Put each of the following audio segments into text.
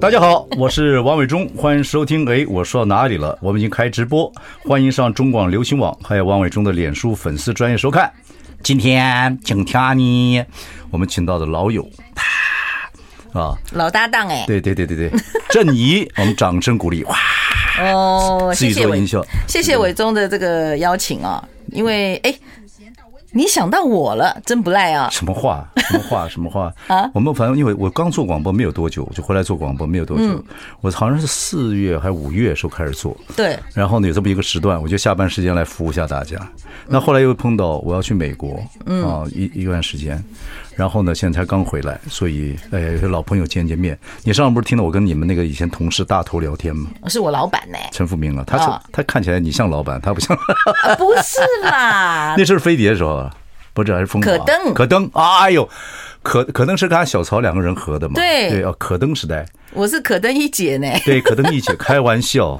大家好，我是王伟忠，欢迎收听。哎，我说到哪里了？我们已经开直播，欢迎上中广流行网，还有王伟忠的脸书粉丝专业收看。今天请听你，我们请到的老友，他啊，老搭档哎，对对对对对，郑怡，我们掌声鼓励哇！哦，谢谢伟，谢谢伟忠的这个邀请啊，因为哎。你想到我了，真不赖啊！什么话？什么话？什么话？啊！我们反正因为我刚做广播没有多久，我就回来做广播没有多久。嗯、我好像是四月还是五月时候开始做。对。然后呢，有这么一个时段，我就下班时间来服务一下大家。那后来又碰到我要去美国，嗯啊，一一段时间。然后呢，现在才刚回来，所以哎，老朋友见见面。你上次不是听到我跟你们那个以前同事大头聊天吗？是我老板呢，陈富明啊，他是、哦、他看起来你像老板，他不像。不是啦，那是飞碟的时候，不是还是风可登可登啊哎呦，可可登是跟他小曹两个人合的嘛？对对啊，可登时代，我是可登一姐呢。对，可登一姐，开玩笑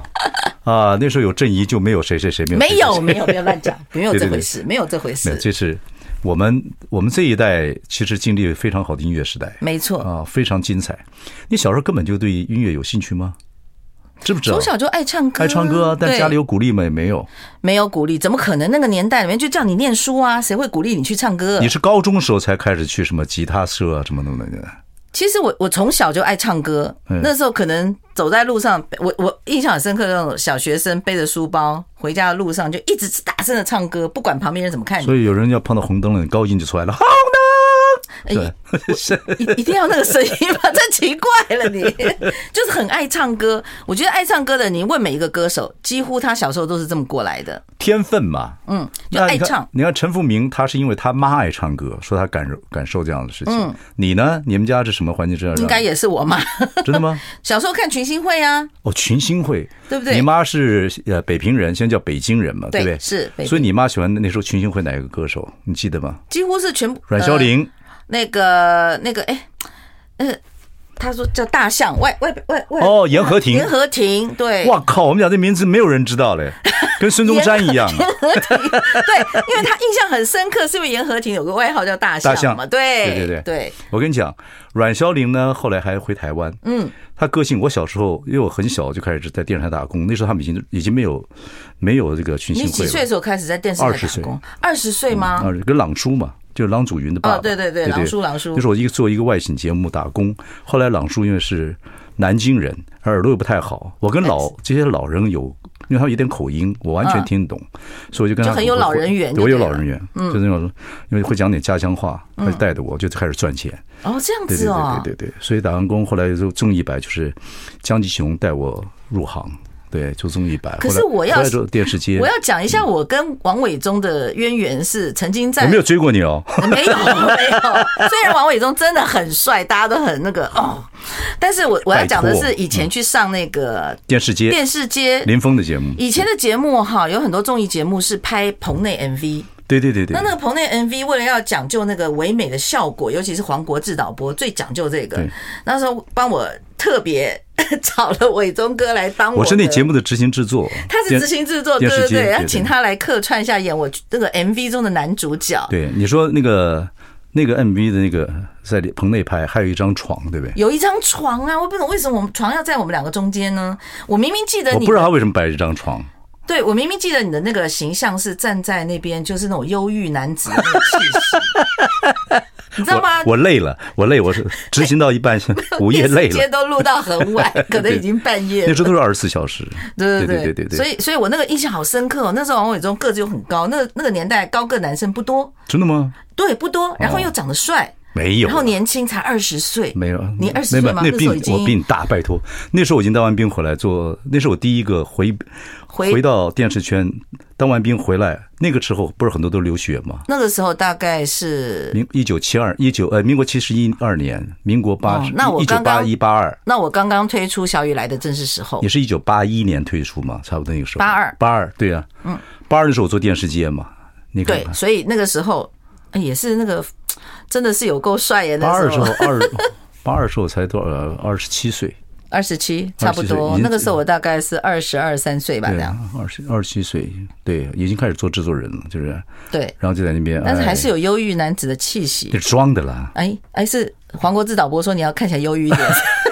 啊，那时候有郑怡就没有谁谁谁没有没有没有不要乱讲，没有这回事，没有这回事，这是。我们我们这一代其实经历了非常好的音乐时代，没错啊，非常精彩。你小时候根本就对音乐有兴趣吗？知不知道？从小就爱唱歌，爱唱歌，但家里有鼓励吗？也没有，没有鼓励，怎么可能？那个年代里面就叫你念书啊，谁会鼓励你去唱歌？你是高中时候才开始去什么吉他社啊，什么什么的？其实我我从小就爱唱歌，那时候可能走在路上，我我印象很深刻，那种小学生背着书包回家的路上，就一直大声的唱歌，不管旁边人怎么看你。所以有人要碰到红灯了，你高音就出来了，红灯。对，一一定要那个声音吗？真奇怪了你，就是很爱唱歌。我觉得爱唱歌的，你问每一个歌手，几乎他小时候都是这么过来的，天分嘛。嗯，就爱唱。你看陈富明，他是因为他妈爱唱歌，说他感受感受这样的事情。嗯，你呢？你们家是什么环境这样？应该也是我妈。真的吗？小时候看群星会啊。哦，群星会，对不对？你妈是呃北平人，现在叫北京人嘛，对不对？是。所以你妈喜欢那时候群星会哪个歌手？你记得吗？几乎是全部。阮小玲。那个那个哎，呃，他说叫大象外外外外哦，严和亭，严和亭，对，哇靠，我们讲这名字没有人知道嘞，跟孙中山一样。严和亭，对，因为他印象很深刻，是因为严和亭有个外号叫大象嘛，对对对对对。我跟你讲，阮小玲呢，后来还回台湾，嗯，他个性，我小时候因为我很小就开始在电视台打工，那时候他们已经已经没有没有这个群星会了。你几岁的时候开始在电视台打工？二十岁吗？啊，跟朗叔嘛。就是郎祖云的爸爸，哦，对对对，郎叔郎叔，就是我一个做一个外景节目打工。后来郎叔因为是南京人，耳朵又不太好，我跟老这些老人有，因为他有点口音，我完全听得懂，所以我就跟他就很有老人缘，我有老人缘，就那种因为会讲点家乡话，他就带着我就开始赚钱。哦，这样子哦，对对对对对，所以打完工后来就综艺版，就是江吉雄带我入行。对，就综艺版。可是我要做电视机，我要讲一下我跟王伟忠的渊源是曾经在。我没有追过你哦，没有没有。虽然王伟忠真的很帅，大家都很那个哦，但是我我要讲的是以前去上那个电视接，电视接林峰的节目。以前的节目哈，有很多综艺节目是拍棚内 MV。对对对对。那那个棚内 MV 为了要讲究那个唯美的效果，尤其是黄国志导播最讲究这个，那时候帮我特别。找了伟忠哥来当我，我是那节目的执行制作，他是执行制作，对对对，要请他来客串一下演我那个 MV 中的男主角。对，你说那个那个 MV 的那个在棚内拍，还有一张床，对不对？有一张床啊，我不懂为什么我们床要在我们两个中间呢？我明明记得你，我不知道他为什么摆这张床。对，我明明记得你的那个形象是站在那边，就是那种忧郁男子的那个气势。你知道吗？我，我累了，我累，我是 执行到一半，午夜累了。都录到很晚，可能已经半夜了。那时候都是二十四小时。对对对对对对。所以，所以我那个印象好深刻哦。那时候王伟忠个子又很高，那那个年代高个男生不多。真的吗？对，不多，然后又长得帅。没有，然后年轻才二十岁，没有，你二十岁吗？那比我比你大，拜托。那时候我已经当完兵回来做，那是我第一个回回到电视圈，当完兵回来，那个时候不是很多都流血吗？那个时候大概是民一九七二一九呃民国七十一二年，民国八十，那我一九八一八二，那我刚刚推出小雨来的正是时候，也是一九八一年推出嘛，差不多那个时候。八二八二，对呀，嗯，八二的时候我做电视节嘛，你看，对，所以那个时候也是那个。真的是有够帅耶！八二时候二八二时候才多少？二十七岁，二十七差不多。那个时候我大概是二十二三岁吧，这样。二十二十七岁，对，已经开始做制作人了，就是。对。然后就在那边，但是还是有忧郁男子的气息。装的啦。哎哎，是黄国志导播说你要看起来忧郁一点。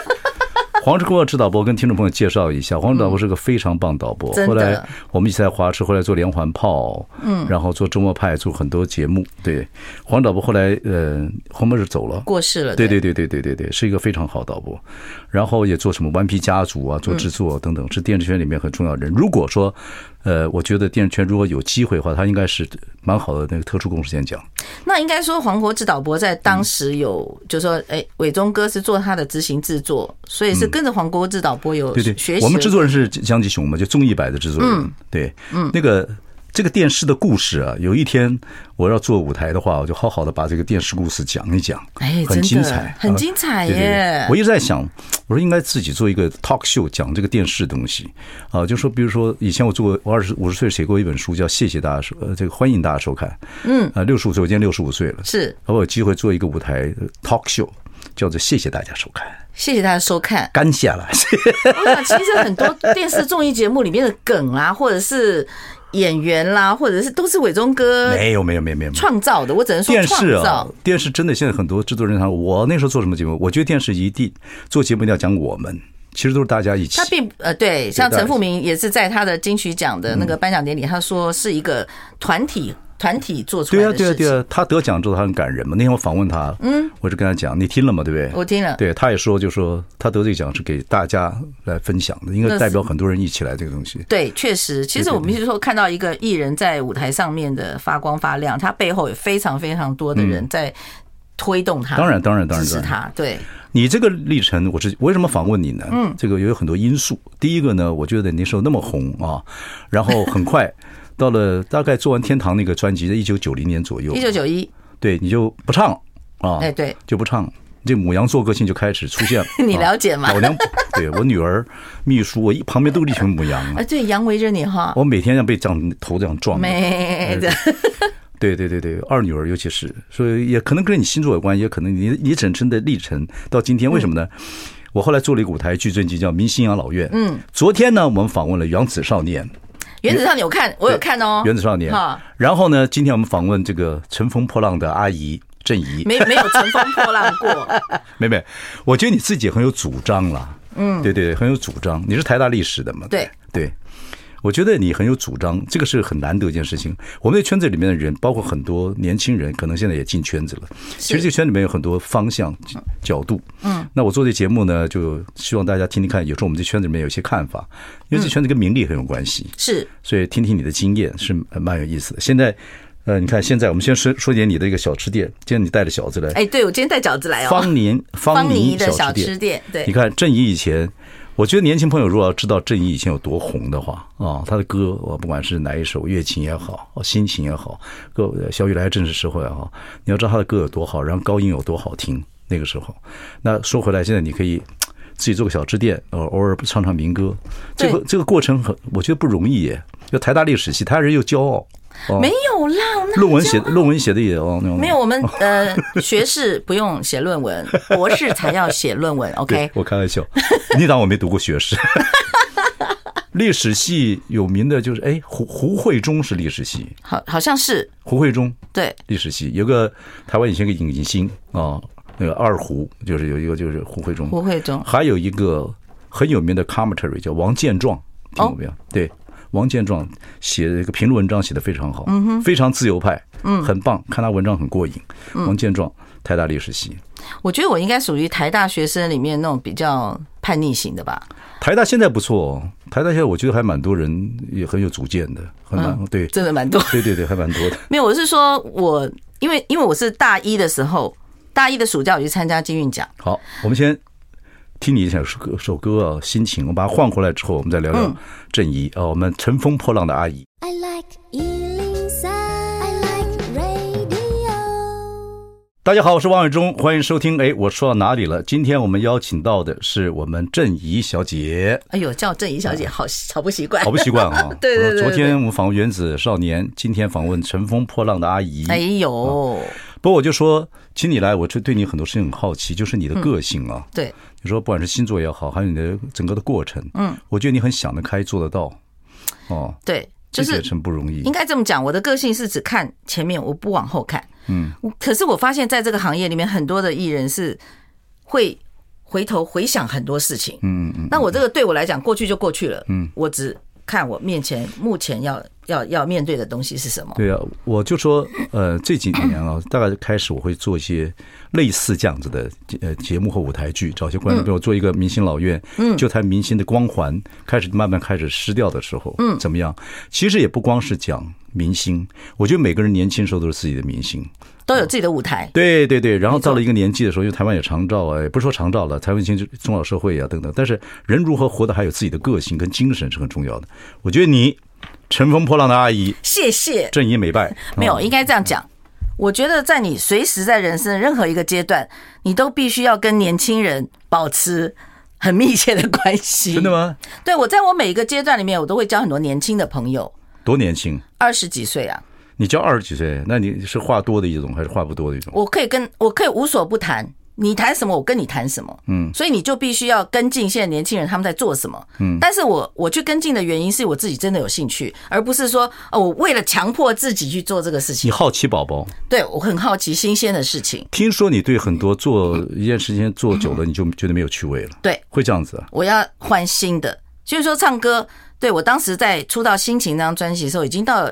黄志国指导播跟听众朋友介绍一下，黄导播是个非常棒导播。后来我们一起在华视，后来做连环炮，嗯，然后做周末派，做很多节目。对，黄导播后来呃，后面是走了，过世了。对对对对对对对，是一个非常好导播。然后也做什么《顽皮家族》啊，做制作等等，是电视圈里面很重要的人。如果说呃，我觉得电视圈如果有机会的话，他应该是蛮好的那个特殊贡献奖。那应该说黄国志导播在当时有，就说，哎，伟忠哥是做他的执行制作，所以是跟着黄国志导播有对对学习。我们制作人是江吉雄嘛，就综艺版的制作人，对，嗯，那个。这个电视的故事啊，有一天我要做舞台的话，我就好好的把这个电视故事讲一讲，哎，很精彩，很精彩耶！我一直在想，我说应该自己做一个 talk show，讲这个电视东西啊，就说比如说以前我做过，我二十五十岁写过一本书，叫《谢谢大家收》，呃，这个欢迎大家收看，嗯，啊，六十五岁，我今年六十五岁了，是，我有机会做一个舞台 talk show，叫做《谢谢大家收看》，谢谢大家收看，感谢了。我想其实很多电视综艺节目里面的梗啊，或者是。演员啦，或者是都是伟忠哥没有没有没有没有创造的，我只能说电视啊，电视真的现在很多制作人他我那时候做什么节目？我觉得电视一定做节目一定要讲我们，其实都是大家一起。他并呃对，像陈富明也是在他的金曲奖的那个颁奖典礼，他说是一个团体。团体做出来的事情。对啊，对啊，对啊，他得奖之后他很感人嘛。那天我访问他，嗯，我就跟他讲，你听了吗？对不对？我听了。对，他也说，就说他得这个奖是给大家来分享的，应该代表很多人一起来这个东西。对，确实，其实我们就是说看到一个艺人在舞台上面的发光发亮，他背后有非常非常多的人在推动他。当然，当然，当然，支持他。对，你这个历程，我是为什么访问你呢？嗯，这个有很多因素。第一个呢，我觉得那时候那么红啊，然后很快。到了大概做完天堂那个专辑，在一九九零年左右，一九九一，对，你就不唱啊？哎，对，就不唱，这母羊座个性就开始出现了。你了解吗？老娘，对我女儿、秘书，我一旁边都是一群母羊啊。对，羊围着你哈。我每天要被这样头这样撞。没的。对对对对，二女儿尤其是，所以也可能跟你星座有关，也可能你你整身的历程到今天，为什么呢？我后来做了一个舞台剧，专辑叫《明星养老院》。嗯。昨天呢，我们访问了原子少年。原子少年，我看我有看哦。原子少年，然后呢，今天我们访问这个乘风破浪的阿姨郑怡，没没有乘风破浪过，妹妹，我觉得你自己很有主张啦，嗯，对对，很有主张。你是台大历史的嘛？对对。我觉得你很有主张，这个是很难得一件事情。我们的圈子里面的人，包括很多年轻人，可能现在也进圈子了。其实这个圈里面有很多方向角度。嗯，那我做这节目呢，就希望大家听听看，有时候我们这圈子里面有些看法，因为这圈子跟名利很有关系。是，所以听听你的经验是蛮有意思的。现在，呃，你看现在我们先说说点你的一个小吃店。今天你带着饺子来，哎，对，我今天带饺子来哦。方宁方宁的小吃店，对，你看郑怡以前。我觉得年轻朋友如果要知道郑怡以前有多红的话啊，他的歌我不管是哪一首乐琴也好，心情也好，歌小雨来正是时候也好，你要知道他的歌有多好，然后高音有多好听。那个时候，那说回来，现在你可以自己做个小支店，偶偶尔唱唱民歌，这个这个过程很，我觉得不容易耶。就台大历史系，台大人又骄傲。没有啦，论文写 论文写的也哦，没有，我们 呃学士不用写论文，博士才要写论文。OK，我开玩笑，你当我没读过学士。历史系有名的就是哎胡胡慧中是历史系，好好像是。胡慧中对。历史系。有个台湾以前个影星啊，那个二胡就是有一个就是胡慧中，胡慧中。还有一个很有名的 commentary 叫王建壮，听过没有？对。王建壮写的一个评论文章写的非常好，嗯哼，非常自由派，嗯，很棒，看他文章很过瘾。王建壮，台大历史系，我觉得我应该属于台大学生里面那种比较叛逆型的吧。台大现在不错，哦台大现在我觉得还蛮多人也很有主见的，很蛮对，真的蛮多，对对对，还蛮多的。没有，我是说我因为因为我是大一的时候。大一的暑假我去参加金韵奖。好，我们先听你一首歌，首歌啊，心情，我们把它换回来之后，我们再聊聊郑怡啊，我们乘风破浪的阿姨。I like 大家好，我是王伟忠，欢迎收听。哎，我说到哪里了？今天我们邀请到的是我们郑怡小姐。哎呦，叫郑怡小姐，好好不习惯，好不习惯啊。对对对。昨天我们访问原子少年，今天访问乘风破浪的阿姨。哎呦，不过我就说，请你来，我就对你很多事情很好奇，就是你的个性啊。对，你说不管是星座也好，还有你的整个的过程，嗯，我觉得你很想得开，做得到。哦，对，就是很不容易。应该这么讲，我的个性是只看前面，我不往后看。嗯，可是我发现，在这个行业里面，很多的艺人是会回头回想很多事情。嗯嗯，那我这个对我来讲，过去就过去了。嗯，我只看我面前目前要要要面对的东西是什么。对啊，我就说，呃，这几年啊，大概开始我会做一些类似这样子的呃节目和舞台剧，找些观众给我做一个明星老院，嗯，就谈明星的光环开始慢慢开始失掉的时候，嗯，怎么样？其实也不光是讲。明星，我觉得每个人年轻时候都是自己的明星，都有自己的舞台。对对对，然后到了一个年纪的时候，因为台湾有长照哎，不是说长照了，台湾已经中老社会啊等等。但是人如何活得还有自己的个性跟精神是很重要的。我觉得你乘风破浪的阿姨，谢谢，郑怡美拜。没有，应该这样讲。我觉得在你随时在人生的任何一个阶段，你都必须要跟年轻人保持很密切的关系。真的吗？对，我在我每一个阶段里面，我都会交很多年轻的朋友。多年轻，二十几岁啊！你叫二十几岁，那你是话多的一种还是话不多的一种？我可以跟我可以无所不谈，你谈什么我跟你谈什么，嗯，所以你就必须要跟进现在年轻人他们在做什么，嗯，但是我我去跟进的原因是我自己真的有兴趣，而不是说哦，我为了强迫自己去做这个事情。你好奇宝宝？对，我很好奇新鲜的事情。听说你对很多做一件事情做久了，你就觉得没有趣味了？对，会这样子啊？我要换新的，就是说唱歌。对，我当时在出道《心情》那张专辑的时候，已经到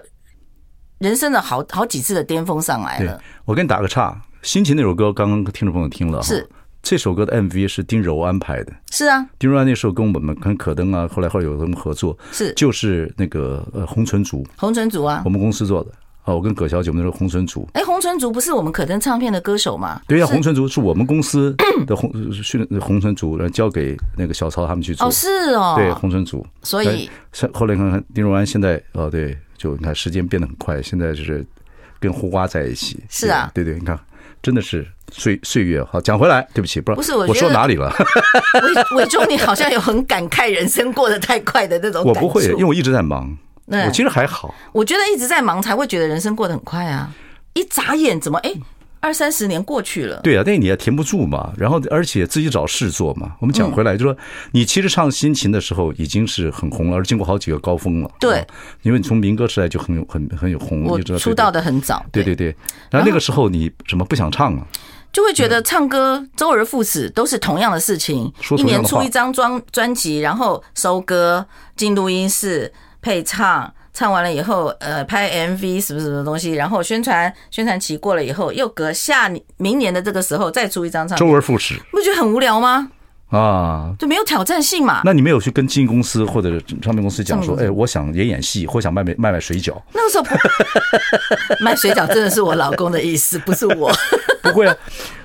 人生的好好几次的巅峰上来了。我给你打个岔，《心情》那首歌刚刚听众朋友听了，是这首歌的 MV 是丁柔安排的。是啊，丁柔安那时候跟我们跟可登啊，后来后来有什么合作？是，就是那个呃红唇族，红唇族啊，我们公司做的。啊，我跟葛小姐，我们那时候红唇族。哎，红唇族不是我们可登唱片的歌手吗？对呀，红唇族是我们公司的红训红唇族，然后交给那个小曹他们去做。哦，是哦。对，红唇族。所以，后来看看丁荣安现在，哦，对，就你看时间变得很快，现在就是跟胡瓜在一起。是啊，对对，你看，真的是岁岁月。好，讲回来，对不起，不是，不是我，我说哪里了？伟伟忠，你好像有很感慨人生过得太快的那种。我不会，因为我一直在忙。我其实还好，我觉得一直在忙才会觉得人生过得很快啊！一眨眼怎么哎，二三十年过去了。对啊，但你也停不住嘛。然后而且自己找事做嘛。我们讲回来就说，你其实唱《心情》的时候已经是很红了，而经过好几个高峰了。对，因为你从民歌时代就很有很很有红。我出道的很早。对对对。然后那个时候你什么不想唱了？就会觉得唱歌周而复始都是同样的事情，一年出一张专专辑，然后收歌进录音室。配唱，唱完了以后，呃，拍 MV 什么什么东西，然后宣传，宣传期过了以后，又隔下明年的这个时候再出一张唱片，周而复始，不觉得很无聊吗？啊，就没有挑战性嘛？那你没有去跟经纪公司或者唱片公司讲说，哎，我想演演戏，或想卖卖卖卖水饺？那个时候不 卖水饺真的是我老公的意思，不是我。不会啊，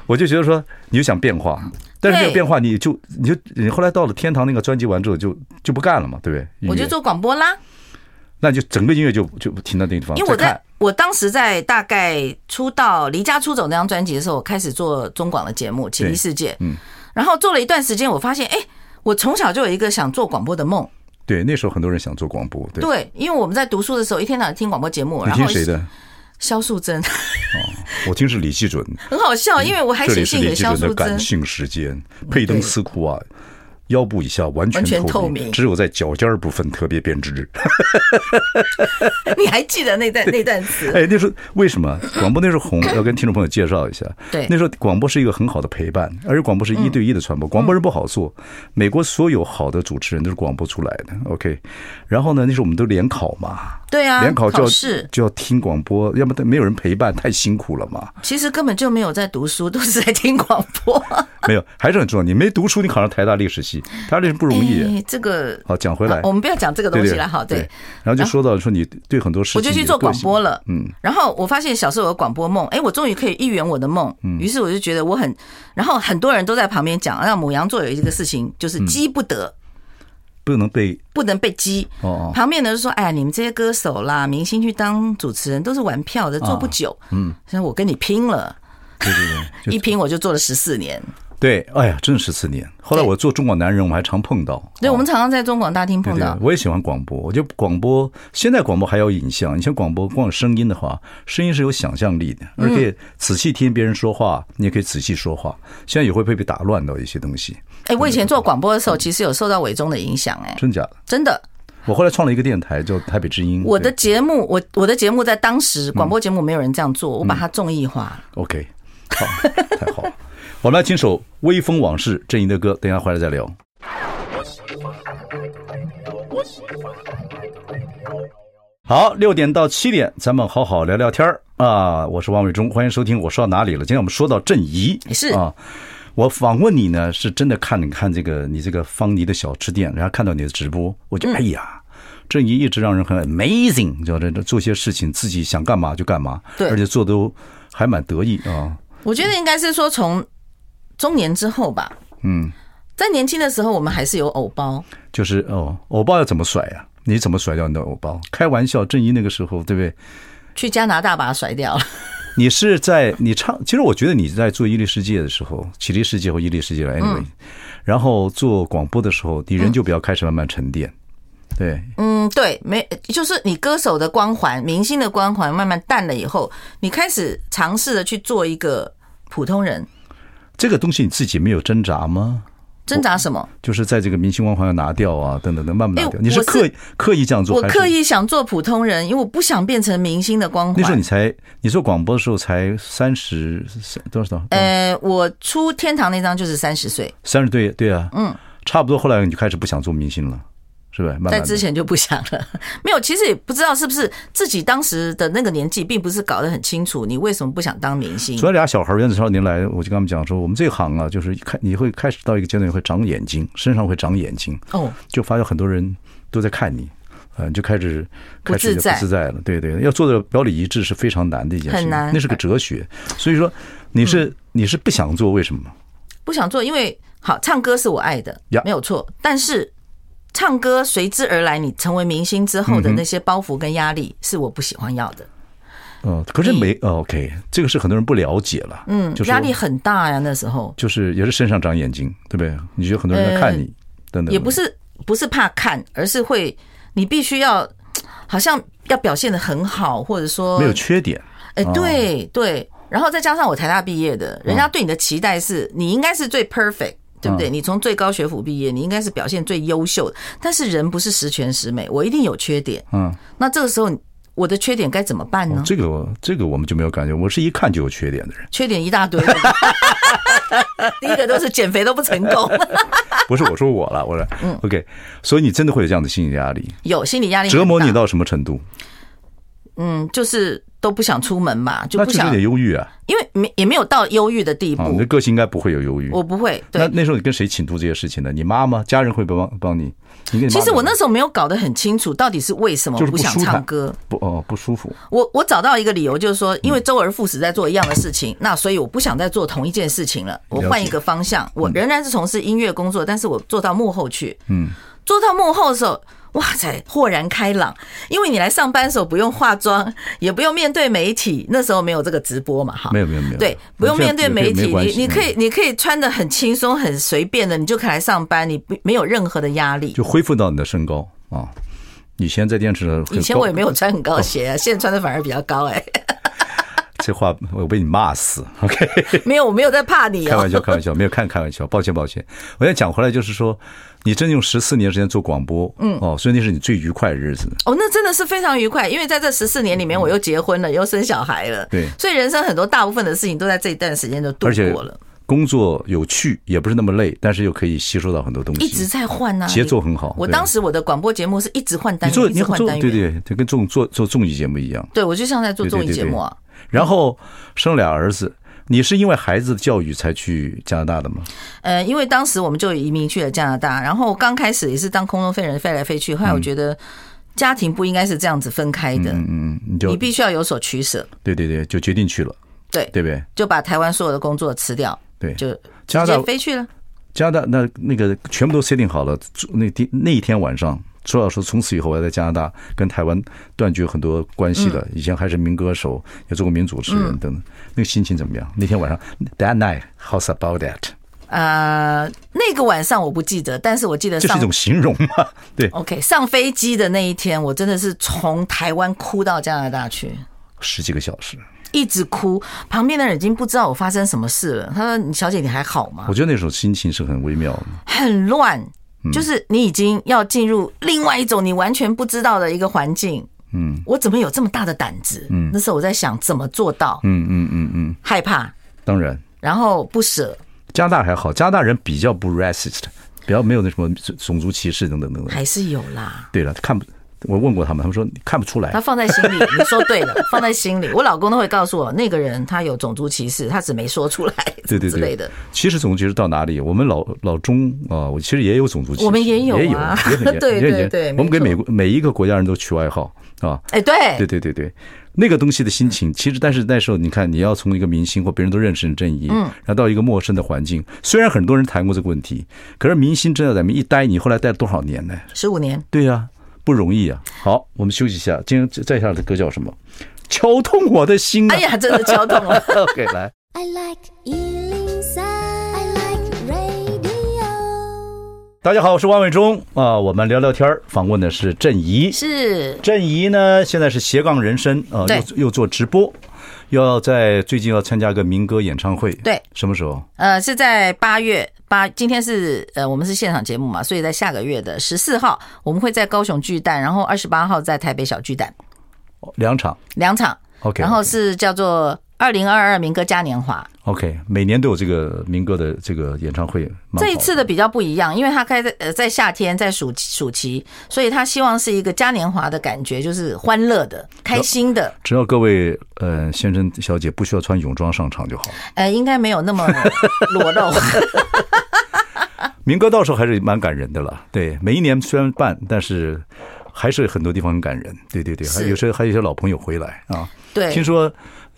我就觉得说，你就想变化，但是没有变化，你就你就你后来到了天堂那个专辑完之后就，就就不干了嘛，对不对？我就做广播啦。那就整个音乐就就停到那个地方。因为我在我当时在大概出道离家出走那张专辑的时候，我开始做中广的节目《奇异世界》。嗯，然后做了一段时间，我发现，哎，我从小就有一个想做广播的梦。对，那时候很多人想做广播。对，对，因为我们在读书的时候，一天到晚听广播节目。你听谁的？萧素贞。哦，我听是李季准。很好笑，因为我还写信给萧素珍。这里是李季准的感性时间，佩登斯库啊。腰部以下完全透明，只有在脚尖儿部分特别编织。你还记得那段 那段词？哎，那时候为什么广播那时候红？要跟听众朋友介绍一下。对，那时候广播是一个很好的陪伴，而且广播是一对一的传播。广播人不好做，美国所有好的主持人都是广播出来的。OK，然后呢，那时候我们都联考嘛，对啊，联考就要试就要听广播，要不没有人陪伴，太辛苦了嘛。其实根本就没有在读书，都是在听广播。没有，还是很重要。你没读书，你考上台大历史系，台大历史不容易。欸、这个好讲回来、啊，我们不要讲这个东西了。好，对，然后就说到说你对很多事情，我就去做广播了。嗯。然后我发现小时候有广播梦，哎、欸，我终于可以一圆我的梦。嗯。于是我就觉得我很，然后很多人都在旁边讲，让母羊座有一个事情就是积不得。嗯不能被不能被激哦，旁边的人就说：“哎呀，你们这些歌手啦、明星去当主持人都是玩票的，做不久。嗯，所以我跟你拼了，对对对，一拼我就做了十四年。”对，哎呀，真的十四年。后来我做中广男人，我们还常碰到。对，我们常常在中广大厅碰到。我也喜欢广播，我觉得广播现在广播还有影像。你像广播光有声音的话，声音是有想象力的，而且仔细听别人说话，你也可以仔细说话。现在也会被被打乱到一些东西。哎，我以前做广播的时候，其实有受到伟忠的影响。哎，真假的？真的。我后来创了一个电台，叫台北之音。我的节目，我我的节目在当时广播节目没有人这样做，我把它综艺化。OK，好，太好了。我们来听首《微风往事》阵营的歌，等一下回来再聊。好，六点到七点，咱们好好聊聊天儿啊！我是王伟忠，欢迎收听。我说到哪里了？今天我们说到郑怡，是啊。我访问你呢，是真的看你看这个你这个方尼的小吃店，然后看到你的直播，我就哎呀，郑怡一直让人很 amazing，叫这做些事情自己想干嘛就干嘛，对，而且做的都还蛮得意啊。我觉得应该是说从。中年之后吧，嗯，在年轻的时候，我们还是有偶包，就是哦，偶包要怎么甩呀？你怎么甩掉你的偶包？开玩笑，郑怡那个时候，对不对？去加拿大把它甩掉了。你是在你唱，其实我觉得你在做伊利世界的时候，启力世界或伊利世界了，anyway，然后做广播的时候，你人就比较开始慢慢沉淀，对，嗯，对，没，就是你歌手的光环、明星的光环慢慢淡了以后，你开始尝试的去做一个普通人。这个东西你自己没有挣扎吗？挣扎什么？就是在这个明星光环要拿掉啊，等等等，慢慢拿掉。你是刻意刻意这样做？我刻意想做普通人，因为我不想变成明星的光环。那时候你才，你做广播的时候才三十多少？呃，我出天堂那张就是三十岁。三十对对啊，嗯，差不多。后来你就开始不想做明星了。是吧？在之前就不想了，没有。其实也不知道是不是自己当时的那个年纪，并不是搞得很清楚。你为什么不想当明星？所以俩小孩原子少年来，我就跟他们讲说，我们这行啊，就是开你会开始到一个阶段会长眼睛，身上会长眼睛哦，就发现很多人都在看你，嗯，就开始开始就不自在了。对对，要做的表里一致是非常难的一件事，很难，那是个哲学。所以说，你是你是不想做，为什么？不想做，因为好唱歌是我爱的，没有错，但是。唱歌随之而来，你成为明星之后的那些包袱跟压力，是我不喜欢要的。哦，可是没 OK，这个是很多人不了解了。嗯，压力很大呀，那时候就是也是身上长眼睛，对不对？你觉得很多人在看你，等等。也不是不是怕看，而是会你必须要好像要表现的很好，或者说没有缺点。哎，对对，然后再加上我台大毕业的，人家对你的期待是你应该是最 perfect。对不对？你从最高学府毕业，你应该是表现最优秀的。但是人不是十全十美，我一定有缺点。嗯，那这个时候我的缺点该怎么办呢？这个这个我们就没有感觉，我是一看就有缺点的人，缺点一大堆。第一个都是减肥都不成功。不是我说我了，我说嗯，OK。所以你真的会有这样的心理压力？有心理压力，折磨你到什么程度？嗯，就是。都不想出门嘛，就不想。有点忧郁啊。因为没也没有到忧郁的地步。你的个性应该不会有忧郁。我不会。对。那那时候你跟谁倾吐这些事情呢？你妈妈？家人会不帮帮你？你其实我那时候没有搞得很清楚，到底是为什么不想唱歌？不哦，不舒服。我我找到一个理由，就是说，因为周而复始在做一样的事情，那所以我不想再做同一件事情了。我换一个方向，我仍然是从事音乐工作，但是我做到幕后去。嗯。做到幕后的时候。哇塞，豁然开朗！因为你来上班的时候不用化妆，也不用面对媒体，那时候没有这个直播嘛，哈，没有没有没有，对，不用面对媒体，你你可以你可以穿的很轻松很随便的，你就可以来上班，你不没有任何的压力，就恢复到你的身高啊！以前在电视，以前我也没有穿很高的鞋啊，现在穿的反而比较高哎。这话我被你骂死，OK？没有，我没有在怕你。开玩笑，开玩笑，没有看开玩笑，抱歉，抱歉。我要讲回来，就是说，你真用十四年时间做广播，嗯，哦，所以那是你最愉快的日子。哦，那真的是非常愉快，因为在这十四年里面，我又结婚了，又生小孩了，对，所以人生很多大部分的事情都在这一段时间就度过了。工作有趣，也不是那么累，但是又可以吸收到很多东西。一直在换呢，节奏很好。我当时我的广播节目是一直换单元，一直换单元，对对，就跟综做做综艺节目一样。对，我就像在做综艺节目啊。然后生俩儿子，你是因为孩子的教育才去加拿大的吗？呃，因为当时我们就移民去了加拿大，然后刚开始也是当空中飞人飞来飞去，后来我觉得家庭不应该是这样子分开的，嗯嗯，你就你必须要有所取舍。对对对，就决定去了。对，对不对？就把台湾所有的工作辞掉，对，就直接飞去了。加拿大那那个全部都设定好了，那天那一天晚上，说要说从此以后我要在加拿大跟台湾断绝很多关系了。以前还是民歌手，也做过名主持人等等，那个心情怎么样？那天晚上，That night，how's about that？呃，那个晚上我不记得，但是我记得这是一种形容嘛。对，OK，上飞机的那一天，我真的是从台湾哭到加拿大去，十几个小时。一直哭，旁边的人已经不知道我发生什么事了。他说：“你小姐，你还好吗？”我觉得那时候心情是很微妙的，很乱，就是你已经要进入另外一种你完全不知道的一个环境。嗯，我怎么有这么大的胆子？嗯，那时候我在想怎么做到。嗯嗯嗯嗯，害怕，当然，然后不舍。加拿大还好，加拿大人比较不 racist，比较没有那什么种族歧视等等等等，还是有啦。对了，看不。我问过他们，他们说看不出来。他放在心里，你说对了，放在心里。我老公都会告诉我，那个人他有种族歧视，他只没说出来。对对对的。其实种族歧视到哪里？我们老老中啊，我其实也有种族歧视，我们也有，也有，也很严。对对对，我们给每每一个国家人都取外号啊。哎，对，对对对对，那个东西的心情，其实但是那时候你看，你要从一个明星或别人都认识的正义，嗯，然后到一个陌生的环境，虽然很多人谈过这个问题，可是明星真的在那一待，你后来待了多少年呢？十五年。对呀。不容易啊！好，我们休息一下。今天再下的歌叫什么？敲痛我的心啊！哎呀，真的敲痛了。OK，来。I like 103, I like radio。大家好，我是王伟忠啊。我们聊聊天儿，访问的是郑怡。是郑怡呢，现在是斜杠人生啊，又又做直播。要在最近要参加个民歌演唱会，对，什么时候？呃，是在八月八，今天是呃，我们是现场节目嘛，所以在下个月的十四号，我们会在高雄巨蛋，然后二十八号在台北小巨蛋，两场，两场，OK，然后是叫做。二零二二民歌嘉年华，OK，每年都有这个民歌的这个演唱会。这一次的比较不一样，因为他开在呃在夏天，在暑暑期，所以他希望是一个嘉年华的感觉，就是欢乐的、开心的。只要各位呃先生小姐不需要穿泳装上场就好。呃，应该没有那么裸露。民歌到时候还是蛮感人的了。对，每一年虽然办，但是还是很多地方很感人。对对对，还有时候还有一些老朋友回来啊。对，听说。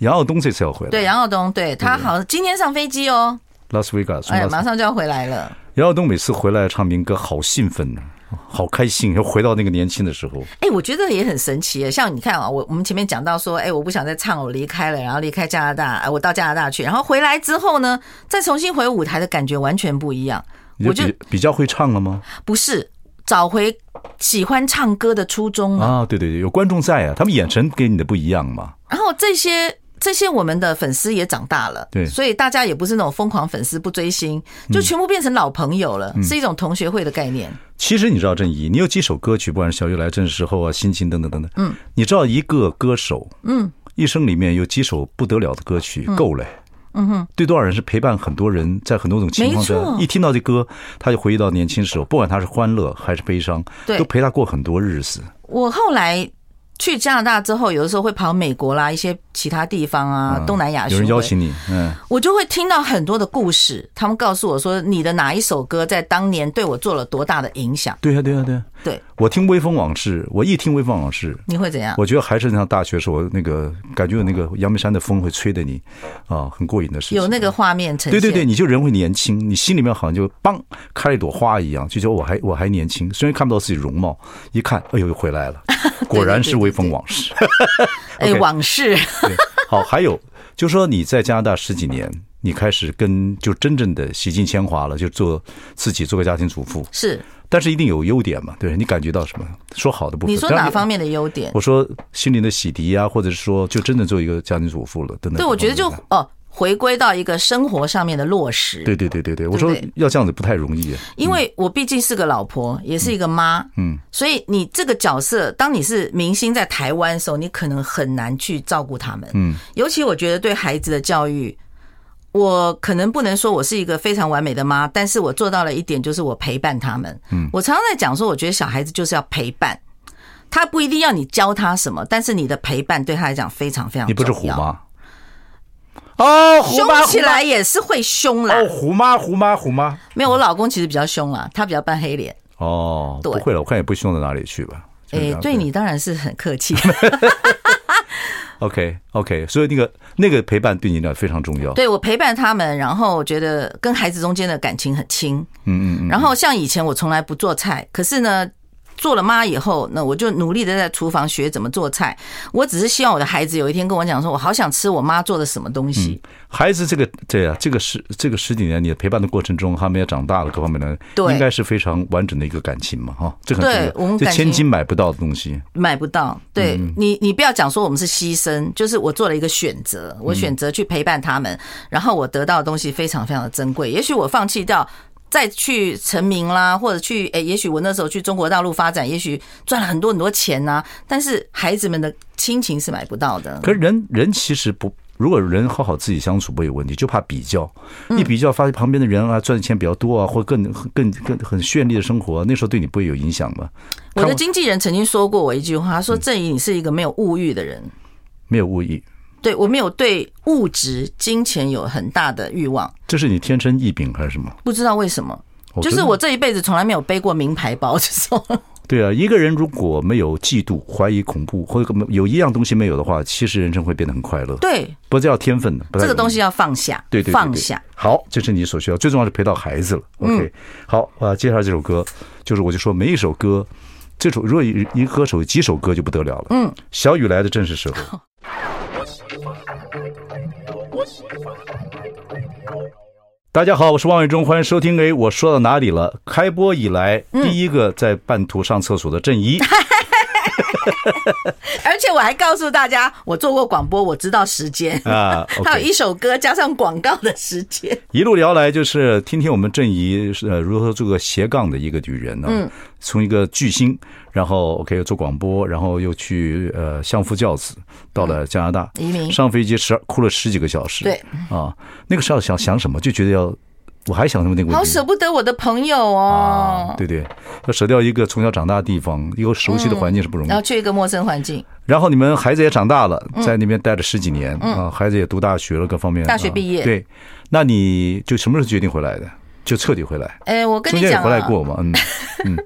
杨耀东这次要回来，对杨耀东，对他好像今天上飞机哦，拉斯维加斯，哎，马上就要回来了。杨耀东每次回来唱民歌，好兴奋啊，好开心，又回到那个年轻的时候。哎，我觉得也很神奇，像你看啊，我我们前面讲到说，哎，我不想再唱，我离开了，然后离开加拿大，哎，我到加拿大去，然后回来之后呢，再重新回舞台的感觉完全不一样。我就比较会唱了吗？不是，找回喜欢唱歌的初衷啊！对对对，有观众在啊，他们眼神给你的不一样嘛。然后这些。这些我们的粉丝也长大了，对，所以大家也不是那种疯狂粉丝不追星，就全部变成老朋友了，是一种同学会的概念。其实你知道郑怡，你有几首歌曲，不管是小月来这时候啊，心情等等等等，嗯，你知道一个歌手，嗯，一生里面有几首不得了的歌曲够嘞，嗯哼，对多少人是陪伴很多人，在很多种情况下，一听到这歌，他就回忆到年轻时候，不管他是欢乐还是悲伤，对，都陪他过很多日子。我后来。去加拿大之后，有的时候会跑美国啦，一些其他地方啊，东南亚。有人邀请你，嗯，我就会听到很多的故事。他们告诉我说，你的哪一首歌在当年对我做了多大的影响？对啊，对啊，对啊。对，我听《微风往事》，我一听《微风往事》，你会怎样？我觉得还是像大学时候那个感觉，有那个阳明山的风会吹的你啊，很过瘾的事情。有那个画面呈现。对对对，你就人会年轻，你心里面好像就嘣开了一朵花一样，就觉得我还我还年轻，虽然看不到自己容貌，一看，哎呦，又回来了，果然是《微风往事》。哎，往事。好，还有就说你在加拿大十几年，你开始跟就真正的洗尽铅华了，就做自己做个家庭主妇是。但是一定有优点嘛？对，你感觉到什么？说好的部分。你说哪方面的优点？我说心灵的洗涤啊，或者是说就真的做一个家庭主妇了，等等。对，我觉得就哦，回归到一个生活上面的落实。对对对对对，我说要这样子不太容易。因为我毕竟是个老婆，也是一个妈，嗯，所以你这个角色，当你是明星在台湾的时候，你可能很难去照顾他们，嗯，尤其我觉得对孩子的教育。我可能不能说我是一个非常完美的妈，但是我做到了一点，就是我陪伴他们。嗯，我常常在讲说，我觉得小孩子就是要陪伴，他不一定要你教他什么，但是你的陪伴对他来讲非常非常重要。你不是虎妈？哦，凶起来也是会凶啦。哦，虎妈，虎妈，虎妈。没有，我老公其实比较凶啦，他比较扮黑脸。哦，不会了，我看也不凶到哪里去吧。哎，对你当然是很客气。OK OK，所以那个那个陪伴对你呢非常重要。对，我陪伴他们，然后觉得跟孩子中间的感情很亲。嗯嗯嗯。然后像以前我从来不做菜，可是呢。做了妈以后，那我就努力的在厨房学怎么做菜。我只是希望我的孩子有一天跟我讲说，我好想吃我妈做的什么东西。嗯、孩子这个对啊，这个十这个十几年你的陪伴的过程中，他们也长大了，各方面呢，对，应该是非常完整的一个感情嘛，哈，这很重要。对，我们这千金买不到的东西，买不到。对你，你不要讲说我们是牺牲，就是我做了一个选择，我选择去陪伴他们，然后我得到的东西非常非常的珍贵。也许我放弃掉。再去成名啦，或者去诶，也许我那时候去中国大陆发展，也许赚了很多很多钱呐。但是孩子们的亲情是买不到的。可是人人其实不，如果人好好自己相处不有问题，就怕比较。一比较发现旁边的人啊赚的钱比较多啊，或更更更很绚丽的生活，那时候对你不会有影响吗？我的经纪人曾经说过我一句话，他说：“郑怡，你是一个没有物欲的人。”没有物欲。对，我没有对物质、金钱有很大的欲望。这是你天生异禀还是什么？不知道为什么，就是我这一辈子从来没有背过名牌包，就说。对啊，一个人如果没有嫉妒、怀疑、恐怖，或者有一样东西没有的话，其实人生会变得很快乐。对，不是叫天分的，这个东西要放下。对对，放下。好，这是你所需要，最重要是陪到孩子了。OK，好，我要介绍这首歌，就是我就说每一首歌，这首如果一一歌手几首歌就不得了了。嗯，小雨来的正是时候。大家好，我是王伟忠，欢迎收听。哎，我说到哪里了？开播以来第一个在半途上厕所的振仪。而且我还告诉大家，我做过广播，我知道时间啊。还有一首歌加上广告的时间，一路聊来就是听听我们郑怡是如何做个斜杠的一个女人呢？嗯，从一个巨星，然后 OK 做广播，然后又去呃相夫教子，到了加拿大移民，上飞机十哭了十几个小时。对啊，那个时候想想什么，就觉得要。我还想什么那个问题？好舍不得我的朋友哦。啊，对对，要舍掉一个从小长大的地方，一个熟悉的环境是不容易。然后去一个陌生环境。然后你们孩子也长大了，在那边待了十几年啊，孩子也读大学了，各方面。大学毕业。对，那你就什么时候决定回来的？就彻底回来？哎，我跟你讲，啊回来过吗？嗯 嗯。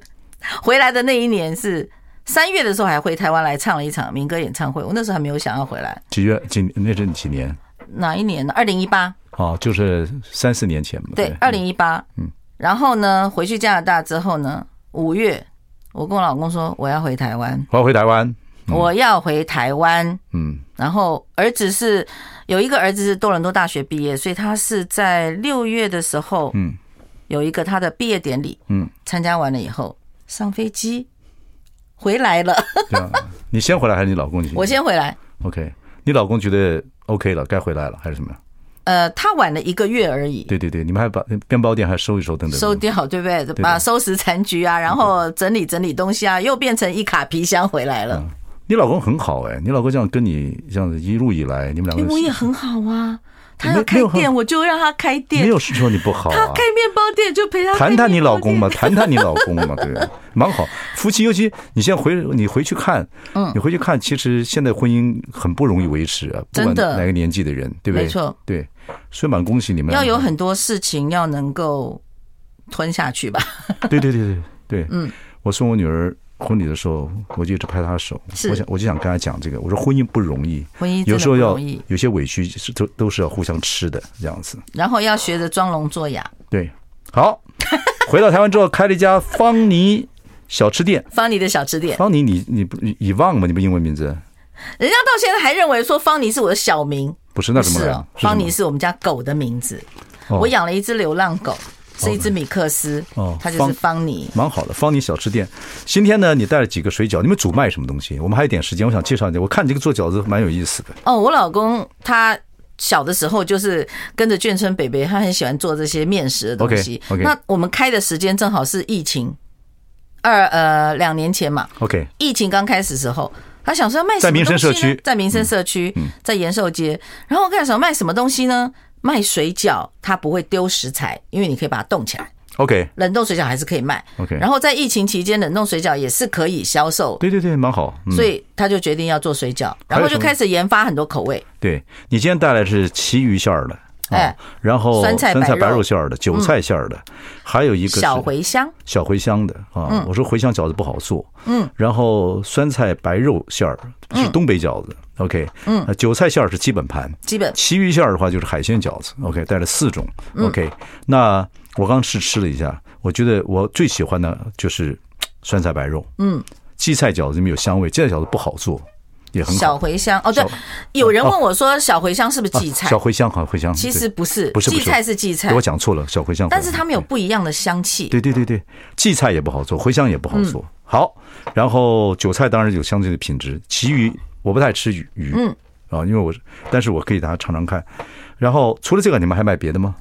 回来的那一年是三月的时候，还回台湾来唱了一场民歌演唱会。我那时候还没有想要回来。几月？几？那是几年？哪一年呢？二零一八。哦，就是三四年前嘛。对，二零一八。嗯，然后呢，回去加拿大之后呢，五月，我跟我老公说我要回台湾。我要回台湾。嗯、我要回台湾。嗯。然后儿子是有一个儿子是多伦多大学毕业，所以他是在六月的时候，嗯，有一个他的毕业典礼，嗯，参加完了以后上飞机回来了。你先回来还是你老公先？我先回来。OK，你老公觉得 OK 了，该回来了还是什么？呃，他晚了一个月而已。对对对，你们还把面包店还收一收，等等。收掉，对不对？把收拾残局啊，然后整理整理东西啊，又变成一卡皮箱回来了。你老公很好哎，你老公这样跟你这样子一路以来，你们两个我也很好啊。他要开店，我就让他开店。没有说你不好。他开面包店就陪他谈谈你老公嘛，谈谈你老公嘛，对，蛮好。夫妻尤其你现在回你回去看，嗯，你回去看，其实现在婚姻很不容易维持啊，不管哪个年纪的人，对不对？没错，对。所以蛮恭喜你们。要有很多事情要能够吞下去吧。对对对对对。嗯，我送我女儿婚礼的时候，我就一直拍她的手。我想我就想跟她讲这个，我说婚姻不容易，婚姻有时候要有些委屈是都都是要互相吃的这样子。然后要学着装聋作哑。对，好，回到台湾之后开了一家方妮小吃店。方妮的小吃店。方妮，你你不遗忘吗？你不英文名字？人家到现在还认为说方妮是我的小名。不是那什么？是哦，芳妮是我们家狗的名字。我养了一只流浪狗，是一只米克斯。哦，它就是方尼，蛮好的。方尼小吃店，今天呢，你带了几个水饺？你们主卖什么东西？我们还有点时间，我想介绍一下。我看你这个做饺子蛮有意思的。哦，我老公他小的时候就是跟着眷村北北，他很喜欢做这些面食的东西。那我们开的时间正好是疫情二呃两年前嘛。OK，疫情刚开始的时候。他想说要卖什么东西呢？在民生社区，在民生社区，在延寿街。然后我跟他说卖什么东西呢？卖水饺它不会丢食材，因为你可以把它冻起来。OK，冷冻水饺还是可以卖。OK，然后在疫情期间，冷冻水饺也是可以销售。对对对，蛮好。所以他就决定要做水饺，然后就开始研发很多口味。对，你今天带来是旗鱼馅儿的，哎，然后酸菜白肉馅儿的，韭菜馅儿的，还有一个小茴香，小茴香的啊。我说茴香饺子不好做，嗯，然后酸菜白肉馅儿是东北饺子，OK，嗯，韭菜馅儿是基本盘，基本。其余馅儿的话就是海鲜饺子，OK，带了四种，OK，那。我刚试吃了一下，我觉得我最喜欢的就是酸菜白肉。嗯，荠菜饺子里面有香味，荠菜饺子不好做，也很好。小茴香哦，对，有人问我说小茴香是不是荠菜？小茴香好，茴香其实不是，不是荠菜是荠菜，我讲错了，小茴香。但是它们有不一样的香气。对对对对，荠菜也不好做，茴香也不好做。好，然后韭菜当然有相对的品质，其余我不太吃鱼鱼，嗯啊，因为我但是我可以大家尝尝看。然后除了这个，你们还买别的吗？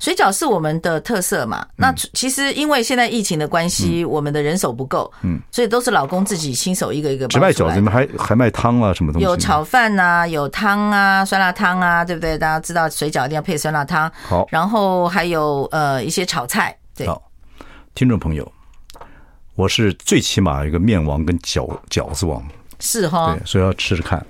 水饺是我们的特色嘛？那其实因为现在疫情的关系，我们的人手不够，嗯，所以都是老公自己亲手一个一个。只卖饺子，你们还还卖汤啊？什么东西？有炒饭啊，有汤啊，酸辣汤啊，对不对？大家知道水饺一定要配酸辣汤。好，然后还有呃一些炒菜。对，好，听众朋友，我是最起码一个面王跟饺饺子王，是哈，对，所以要吃吃看。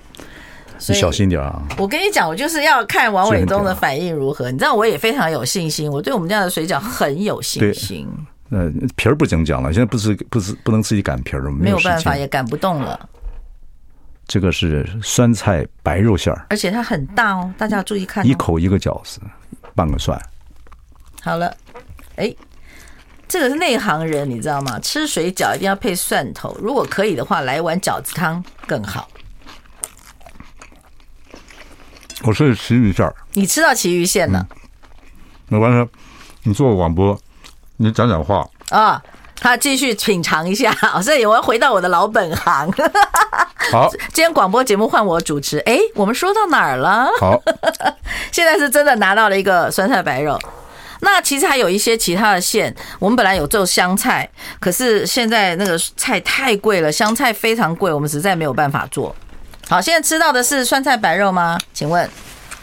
你小心点啊！我跟你讲，我就是要看王伟忠的反应如何。你知道，我也非常有信心，我对我们家的水饺很有信心。呃，皮儿不怎么讲了，现在不是不是不能自己擀皮儿了，没有办法，也擀不动了。这个是酸菜白肉馅儿，而且它很大哦，大家要注意看。一口一个饺子，半个蒜。好了，哎，这个是内行人，你知道吗？吃水饺一定要配蒜头，如果可以的话，来一碗饺子汤更好。我吃旗鱼馅儿，你吃到旗鱼馅了？没关系，你做广播，你讲讲话啊。他继续品尝一下，所以我要回到我的老本行。好，今天广播节目换我主持。哎，我们说到哪儿了？好，现在是真的拿到了一个酸菜白肉。那其实还有一些其他的馅，我们本来有做香菜，可是现在那个菜太贵了，香菜非常贵，我们实在没有办法做。好，现在吃到的是酸菜白肉吗？请问，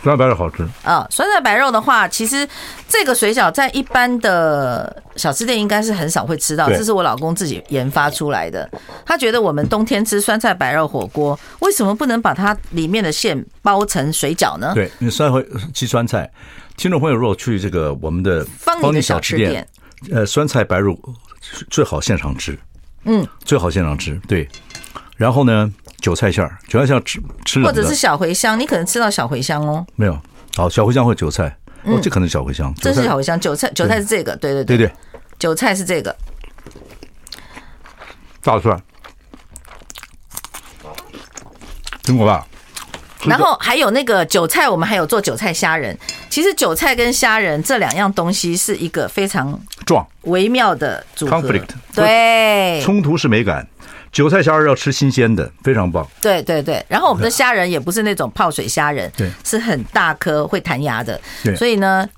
酸菜白肉好吃啊！酸菜白肉的话，其实这个水饺在一般的小吃店应该是很少会吃到，这是我老公自己研发出来的。他觉得我们冬天吃酸菜白肉火锅，为什么不能把它里面的馅包成水饺呢？对，你酸会吃酸菜。听众朋友，如果去这个我们的芳林小吃店，呃，酸菜白肉最好现场吃，嗯，最好现场吃。对，然后呢？韭菜馅儿，韭菜馅吃吃或者是小茴香，你可能吃到小茴香哦。没有，好，小茴香或韭菜，哦，这可能是小茴香。这是小茴香，韭菜，韭菜是这个，对对对对，韭菜是这个。大蒜，听过吧？然后还有那个韭菜，我们还有做韭菜虾仁。其实韭菜跟虾仁这两样东西是一个非常壮微妙的组合。Conflict，对，冲突是美感。韭菜虾仁要吃新鲜的，非常棒。对对对，然后我们的虾仁也不是那种泡水虾仁，对，是很大颗会弹牙的。对，所以呢，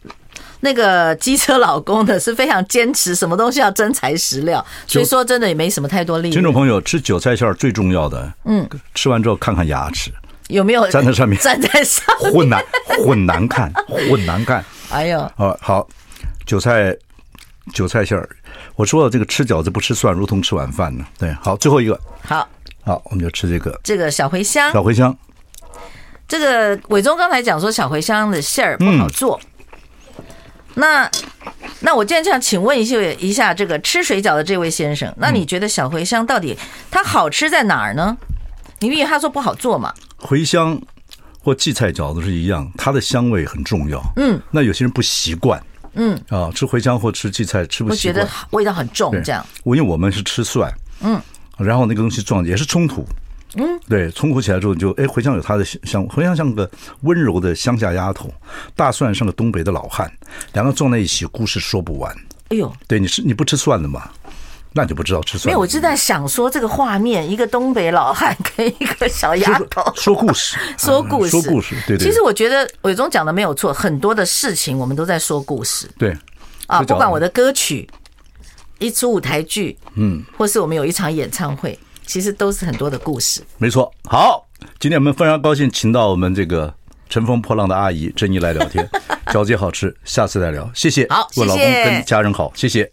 那个机车老公呢是非常坚持，什么东西要真材实料。所以说真的也没什么太多利益。听众朋友，吃韭菜馅最重要的，嗯，吃完之后看看牙齿有没有粘在上面，粘在上面，混难混难看，混难看。哎呦，好好，韭菜韭菜馅儿。我说了，这个吃饺子不吃蒜，如同吃晚饭呢。对，好，最后一个，好，好，我们就吃这个，这个小茴香，小茴香。这个伟忠刚才讲说小茴香的馅儿不好做，嗯、那那我今天想请问一下一下这个吃水饺的这位先生，那你觉得小茴香到底它好吃在哪儿呢？你因为他说不好做嘛。茴香或荠菜饺子是一样，它的香味很重要。嗯，那有些人不习惯。嗯。啊，吃茴香或吃荠菜吃不习惯，我觉得味道很重，这样。我因为我们是吃蒜，嗯，然后那个东西撞也是冲突，嗯，对，冲突起来之后就哎，茴香有它的香，茴香像个温柔的乡下丫头，大蒜像个东北的老汉，两个撞在一起，故事说不完。哎呦，对，你是你不吃蒜的吗？那就不知道吃蒜。没有，我就在想说这个画面，一个东北老汉跟一个小丫头说故事，说故事，说故事。对对。其实我觉得伟忠讲的没有错，很多的事情我们都在说故事。对。啊，不管我的歌曲，一出舞台剧，嗯，或是我们有一场演唱会，其实都是很多的故事。没错。好，今天我们非常高兴，请到我们这个乘风破浪的阿姨珍妮来聊天。饺子也好吃，下次再聊，谢谢。好，我老公跟家人好，谢谢。